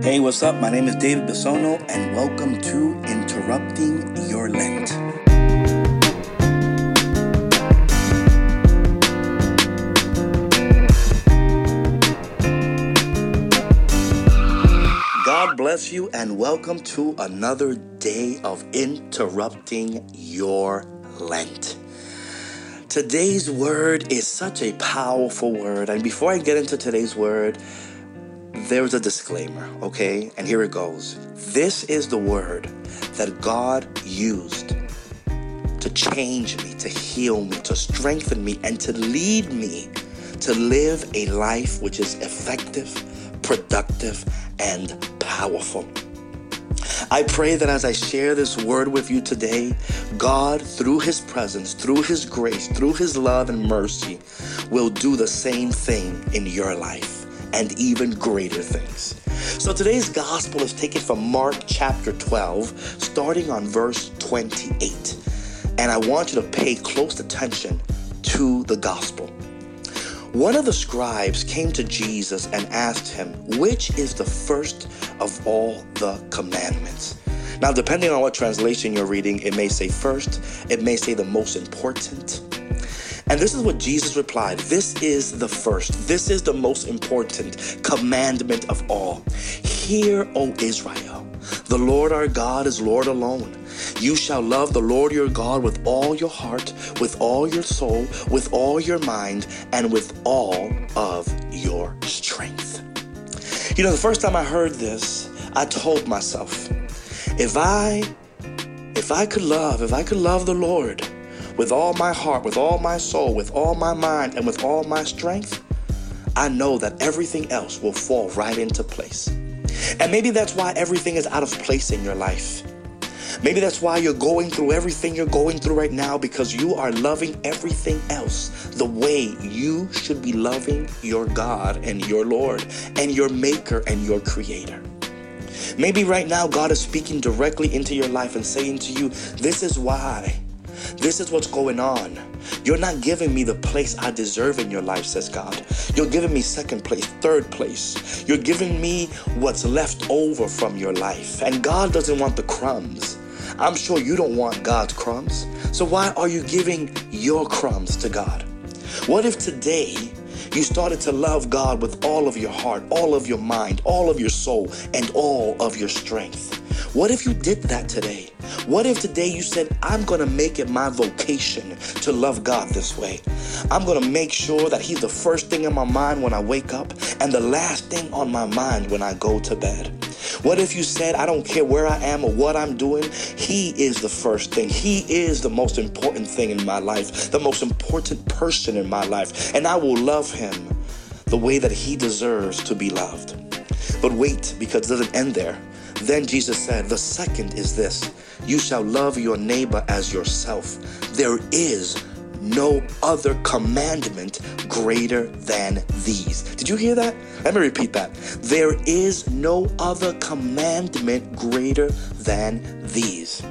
Hey, what's up? My name is David Bisono, and welcome to Interrupting Your Lent. God bless you, and welcome to another day of Interrupting Your Lent. Today's word is such a powerful word, and before I get into today's word, there's a disclaimer, okay? And here it goes. This is the word that God used to change me, to heal me, to strengthen me, and to lead me to live a life which is effective, productive, and powerful. I pray that as I share this word with you today, God, through His presence, through His grace, through His love and mercy, will do the same thing in your life and even greater things. So today's gospel is taken from Mark chapter 12, starting on verse 28. And I want you to pay close attention to the gospel. One of the scribes came to Jesus and asked him, Which is the first of all the commandments? Now, depending on what translation you're reading, it may say first, it may say the most important, and this is what Jesus replied This is the first, this is the most important commandment of all. Hear, O Israel, the Lord our God is Lord alone. You shall love the Lord your God with all your heart, with all your soul, with all your mind, and with all of your strength. You know, the first time I heard this, I told myself, if I if I could love, if I could love the Lord, with all my heart, with all my soul, with all my mind, and with all my strength, I know that everything else will fall right into place. And maybe that's why everything is out of place in your life. Maybe that's why you're going through everything you're going through right now because you are loving everything else the way you should be loving your God and your Lord and your Maker and your Creator. Maybe right now God is speaking directly into your life and saying to you, This is why this is what's going on. You're not giving me the place I deserve in your life, says God. You're giving me second place, third place. You're giving me what's left over from your life. And God doesn't want the crumbs. I'm sure you don't want God's crumbs. So why are you giving your crumbs to God? What if today you started to love God with all of your heart, all of your mind, all of your soul, and all of your strength? What if you did that today? What if today you said, I'm going to make it my vocation to love God this way? I'm going to make sure that He's the first thing in my mind when I wake up and the last thing on my mind when I go to bed. What if you said, I don't care where I am or what I'm doing, He is the first thing. He is the most important thing in my life, the most important person in my life, and I will love Him the way that He deserves to be loved. But wait, because it doesn't end there. Then Jesus said, The second is this you shall love your neighbor as yourself. There is no other commandment greater than these. Did you hear that? Let me repeat that. There is no other commandment greater than these.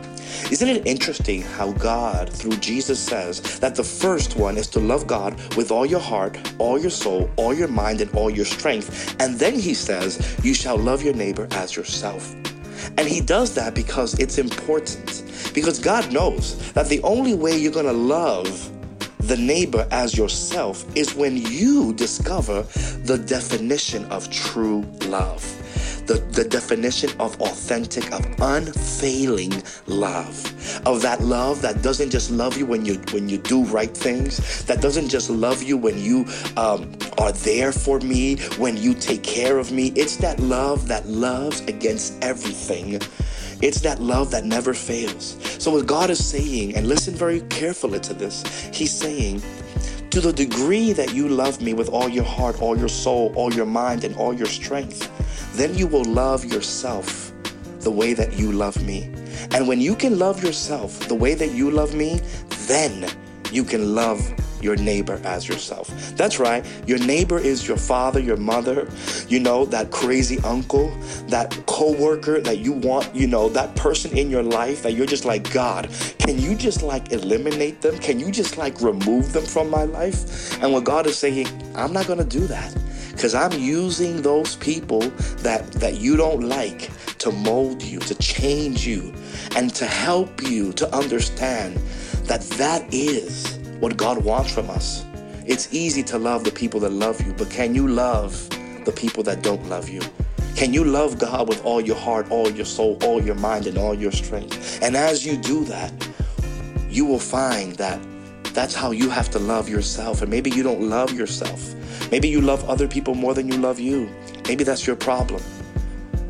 Isn't it interesting how God, through Jesus, says that the first one is to love God with all your heart, all your soul, all your mind, and all your strength. And then he says, You shall love your neighbor as yourself. And he does that because it's important. Because God knows that the only way you're going to love the neighbor as yourself is when you discover the definition of true love the, the definition of authentic, of unfailing love. Of that love that doesn't just love you when you when you do right things, that doesn't just love you when you um, are there for me, when you take care of me. It's that love that loves against everything. It's that love that never fails. So, what God is saying, and listen very carefully to this, He's saying, to the degree that you love me with all your heart, all your soul, all your mind, and all your strength, then you will love yourself the way that you love me. And when you can love yourself the way that you love me, then you can love your neighbor as yourself. That's right. Your neighbor is your father, your mother, you know, that crazy uncle, that coworker that you want, you know, that person in your life that you're just like, God, can you just like eliminate them? Can you just like remove them from my life? And what God is saying, I'm not going to do that. Because I'm using those people that, that you don't like to mold you, to change you, and to help you to understand that that is what God wants from us. It's easy to love the people that love you, but can you love the people that don't love you? Can you love God with all your heart, all your soul, all your mind, and all your strength? And as you do that, you will find that that's how you have to love yourself. And maybe you don't love yourself. Maybe you love other people more than you love you. Maybe that's your problem.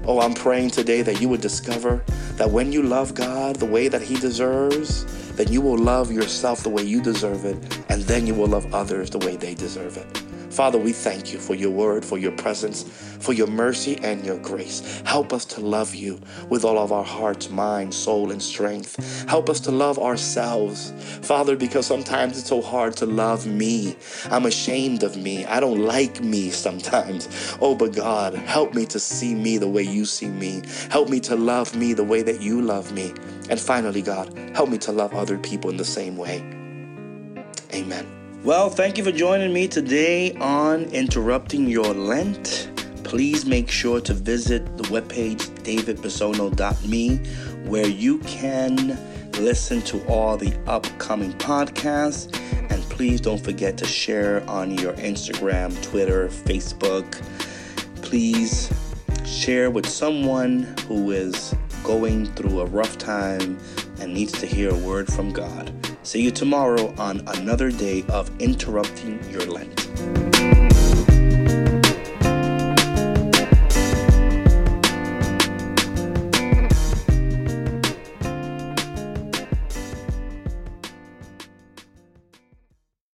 Oh, I'm praying today that you would discover that when you love God the way that He deserves, then you will love yourself the way you deserve it, and then you will love others the way they deserve it. Father, we thank you for your word, for your presence, for your mercy and your grace. Help us to love you with all of our hearts, mind, soul, and strength. Help us to love ourselves, Father, because sometimes it's so hard to love me. I'm ashamed of me. I don't like me sometimes. Oh, but God, help me to see me the way you see me. Help me to love me the way that you love me. And finally, God, help me to love other people in the same way. Amen. Well, thank you for joining me today on Interrupting Your Lent. Please make sure to visit the webpage davidbisono.me where you can listen to all the upcoming podcasts. And please don't forget to share on your Instagram, Twitter, Facebook. Please share with someone who is going through a rough time and needs to hear a word from God. See you tomorrow on another day of interrupting your Lent.